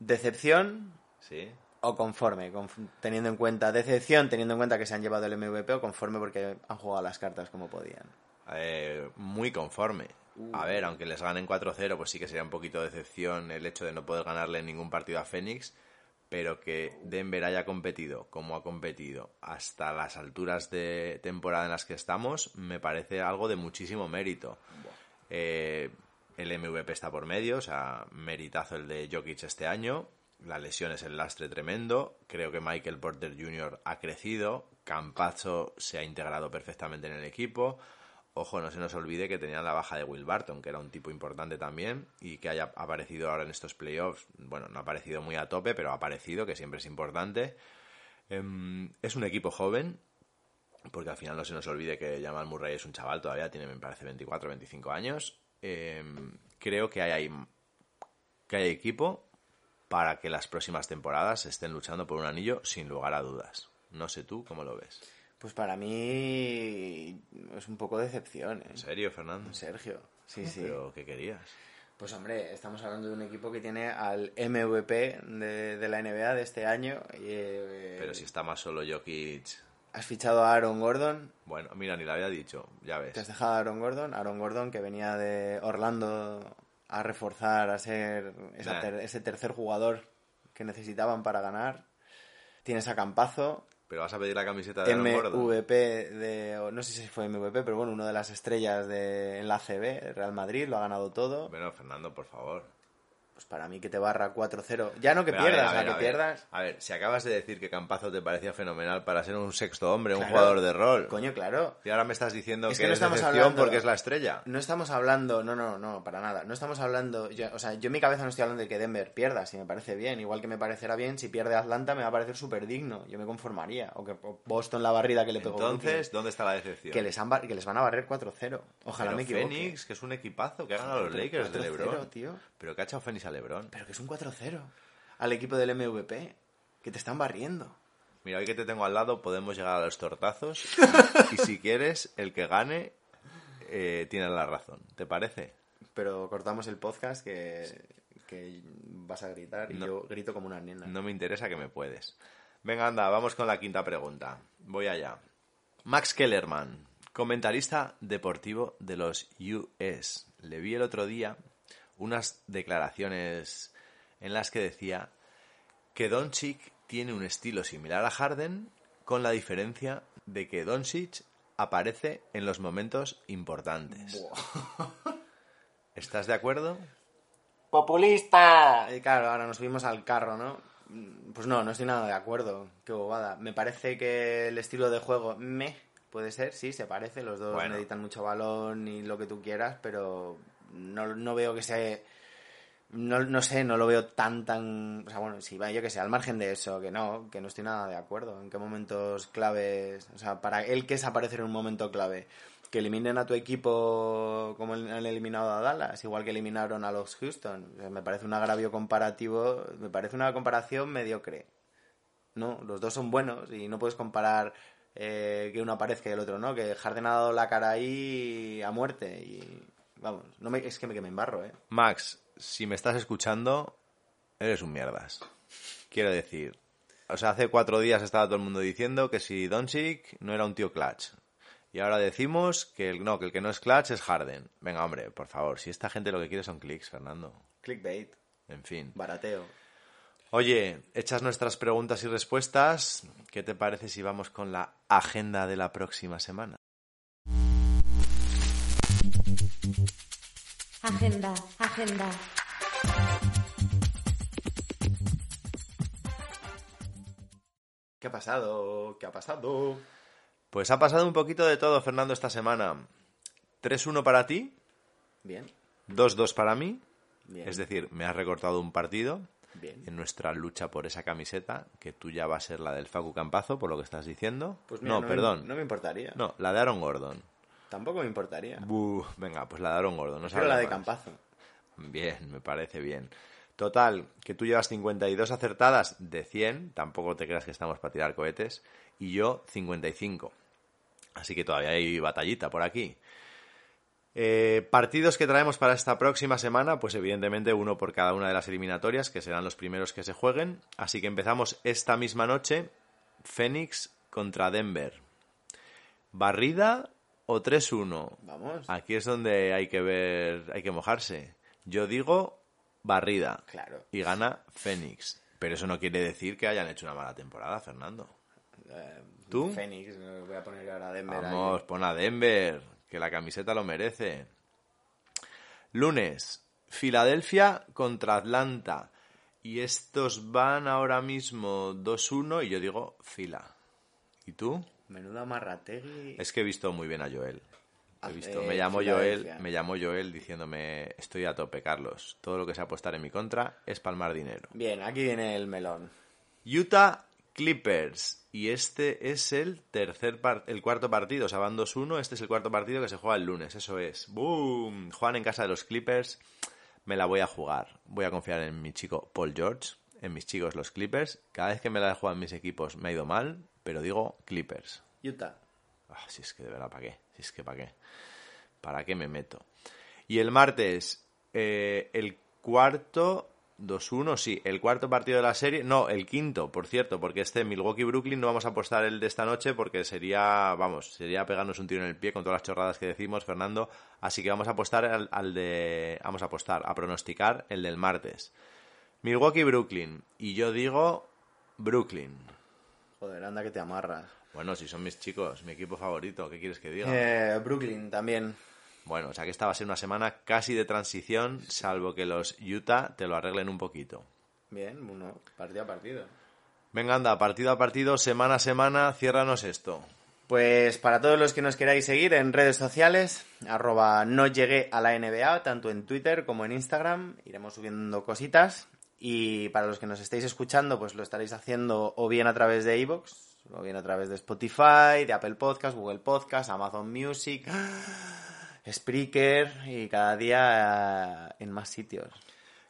¿Decepción Sí. o conforme? Conf- teniendo en cuenta... Decepción, teniendo en cuenta que se han llevado el MVP o conforme porque han jugado las cartas como podían. Eh, muy conforme. A ver, aunque les ganen 4-0, pues sí que sería un poquito de decepción el hecho de no poder ganarle ningún partido a Fénix, pero que Denver haya competido como ha competido hasta las alturas de temporada en las que estamos, me parece algo de muchísimo mérito. Eh, el MVP está por medio, o sea, meritazo el de Jokic este año. La lesión es el lastre tremendo. Creo que Michael Porter Jr. ha crecido. Campazzo se ha integrado perfectamente en el equipo. Ojo, no se nos olvide que tenían la baja de Will Barton, que era un tipo importante también, y que haya aparecido ahora en estos playoffs. Bueno, no ha aparecido muy a tope, pero ha aparecido, que siempre es importante. Em, es un equipo joven, porque al final no se nos olvide que Jamal Murray es un chaval, todavía tiene, me parece, 24 25 años. Em, creo que hay, que hay equipo para que las próximas temporadas estén luchando por un anillo sin lugar a dudas. No sé tú cómo lo ves. Pues para mí es un poco decepción, ¿eh? ¿En serio, Fernando? Sergio. Sí, sí. ¿Pero qué querías? Pues hombre, estamos hablando de un equipo que tiene al MVP de, de la NBA de este año. y, eh, Pero si está más solo Jokic... Has fichado a Aaron Gordon. Bueno, mira, ni lo había dicho, ya Te has ves. dejado a Aaron Gordon. Aaron Gordon que venía de Orlando a reforzar, a ser esa Nah. ter- ese tercer jugador que necesitaban para ganar. Tienes a Campazo, Pero vas a pedir la camiseta de. MVP de... No sé si fue MVP, pero bueno, una de las estrellas de, en la CB, Real Madrid, lo ha ganado todo. Bueno, Fernando, por favor. Pues para mí que te barra 4-0. Ya no que Pero a ver, pierdas, a que ver. pierdas. A ver, si acabas de decir que Campazo te parecía fenomenal para ser un sexto hombre, un jugador de rol. Coño, claro. Y ahora me estás diciendo Es que, que no es estamos hablando- porque es la estrella. No estamos hablando, no, no, no, para nada. No estamos hablando, yo- o sea, yo en mi cabeza no estoy hablando de que Denver pierda, si me parece bien. Igual que me parecerá bien, si pierde Atlanta me va a parecer súper digno. Yo me conformaría. O que Boston la barrida que le pegó Entonces, ¿dónde está la decepción? que les, han que les van a barrer 4-0. Ojalá Pero me equivoque. Phoenix, que es un equipazo que ha ganado a los 4-0, Lakers de LeBron. tío. Pero que ha echado Phoenix a LeBron. Pero que es un 4-0 al equipo del MVP. Que te están barriendo. Mira, hoy que te tengo al lado podemos llegar a los tortazos y, y si quieres, el que gane eh, tiene la razón. ¿Te parece? Pero cortamos el podcast que, que vas a gritar y No. yo grito como una nena. No me interesa que me puedes. Venga, anda, vamos con la quinta pregunta. Voy allá. Max Kellerman, comentarista deportivo de los US. Le vi el otro día unas declaraciones en las que decía que Doncic tiene un estilo similar a Harden con la diferencia de que Doncic aparece en los momentos importantes. ¿Estás de acuerdo? ¡Populista! Y claro, ahora nos subimos al carro, ¿no? Pues no, no estoy nada de acuerdo. Qué bobada. Me parece que el estilo de juego, me, puede ser, sí, se parece. Los dos Bueno. necesitan mucho balón y lo que tú quieras, pero no, no veo que sea... No, no sé, no lo veo tan, tan... O sea, bueno, si va, yo que sé, al margen de eso, que no, que no estoy nada de acuerdo. ¿En qué momentos claves? O sea, para él, ¿qué es aparecer en un momento clave? Que eliminen a tu equipo como han eliminado a Dallas, igual que eliminaron a los Houston. Me parece un agravio comparativo, me parece una comparación mediocre. No, los dos son buenos y no puedes comparar eh, que uno aparezca y el otro no, que Harden ha dado la cara ahí a muerte y vamos, no me, es que me, que me embarro, ¿eh? Max, si me estás escuchando, eres un mierdas. Quiero decir, o sea, hace cuatro días estaba todo el mundo diciendo que si Doncic no era un tío clutch. Y ahora decimos que el, no, que el que no es clutch es Harden. Venga, hombre, por favor, si esta gente lo que quiere son clics, Fernando. Clickbait, En fin. barateo. Oye, hechas nuestras preguntas y respuestas, ¿qué te parece si vamos con la agenda de la próxima semana? Agenda, agenda. ¿Qué ha pasado? ¿Qué ha pasado? Pues ha pasado un poquito de todo, Fernando, esta semana. 3-1 para ti, Bien, 2-2 para mí. bien. Es decir, me has recortado un partido Bien. en nuestra lucha por esa camiseta, que tuya va a ser la del Facu Campazo, por lo que estás diciendo. Pues mira, no, perdón. no me importaría. No, la de Aaron Gordon. Tampoco me importaría. Buh, venga, pues la de Aaron Gordon. No Pero la de más. Campazo. Bien, me parece bien. Total, que tú llevas 52 acertadas de 100, tampoco te creas que estamos para tirar cohetes, y yo 55. Así que todavía hay batallita por aquí. Eh, partidos que traemos para esta próxima semana, pues evidentemente uno por cada una de las eliminatorias, que serán los primeros que se jueguen. Así que empezamos esta misma noche, Phoenix contra Denver. ¿Barrida o 3-1? Vamos. Aquí es donde hay que ver, hay que mojarse. Yo digo barrida. Claro. Y gana Phoenix. Pero eso no quiere decir que hayan hecho una mala temporada, Fernando. Eh, ¿Tú? Fénix, voy a poner ahora a Denver. ahí. Vamos, pon a Denver, que la camiseta lo merece. Lunes, Filadelfia contra Atlanta. Y estos van ahora mismo 2-1 y yo digo fila. ¿Y tú? Menuda marrategui. Es que he visto muy bien a Joel. He visto, me llamó. Joel, me llamó Joel diciéndome, estoy a tope, Carlos. Todo lo que sea apostar en mi contra es palmar dinero. Bien, aquí viene el melón. Utah Clippers. Y este es el tercer el cuarto partido. O sea, van 2-1. Este es el cuarto partido que se juega el lunes. Eso es. ¡Boom! Juan en casa de los Clippers. Me la voy a jugar. Voy a confiar en mi chico Paul George. En mis chicos los Clippers. Cada vez que me la he jugado en mis equipos me ha ido mal. Pero digo Clippers. Utah. Ah, si es que de verdad, ¿para qué? Si es que ¿para qué? ¿Para qué me meto? Y el martes, eh, el cuarto, 2-1, sí, el cuarto partido de la serie, no, el quinto, por cierto, porque este Milwaukee-Brooklyn no vamos a apostar el de esta noche porque sería, vamos, sería pegarnos un tiro en el pie con todas las chorradas que decimos, Fernando, así que vamos a apostar al, al de, vamos a apostar, a pronosticar el del martes. Milwaukee-Brooklyn, y yo digo Brooklyn. Joder, anda que te amarras. Bueno, si son mis chicos, mi equipo favorito, ¿qué quieres que diga? Eh, Brooklyn también. Bueno, o sea que esta va a ser una semana casi de transición, salvo que los Utah te lo arreglen un poquito. Bien, bueno, partido a partido. Venga, anda, partido a partido, semana a semana, ciérranos esto. Pues para todos los que nos queráis seguir en redes sociales, arroba no llegué a la NBA, tanto en Twitter como en Instagram, iremos subiendo cositas. Y para los que nos estéis escuchando, pues lo estaréis haciendo o bien a través de iVoox, o bien a través de Spotify, de Apple Podcast, Google Podcast, Amazon Music, Spreaker y cada día en más sitios.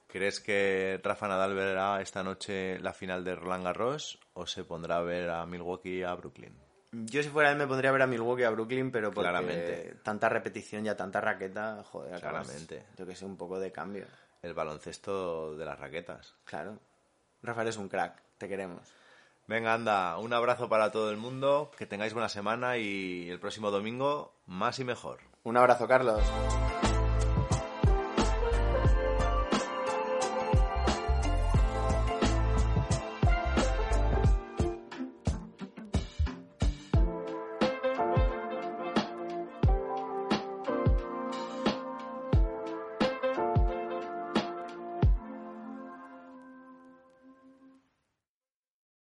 ¿Crees que Rafa Nadal verá esta noche la final de Roland Garros o se pondrá a ver a Milwaukee y a Brooklyn? Yo si fuera él me pondría a ver a Milwaukee y a Brooklyn, pero porque Claramente. tanta repetición y a tanta raqueta, joder, acabas, Claramente. yo que sé, un poco de cambio. El baloncesto de las raquetas. Claro. Rafael es un crack, te queremos. Venga, anda, un abrazo para todo el mundo, que tengáis buena semana y el próximo domingo más y mejor. Un abrazo, Carlos.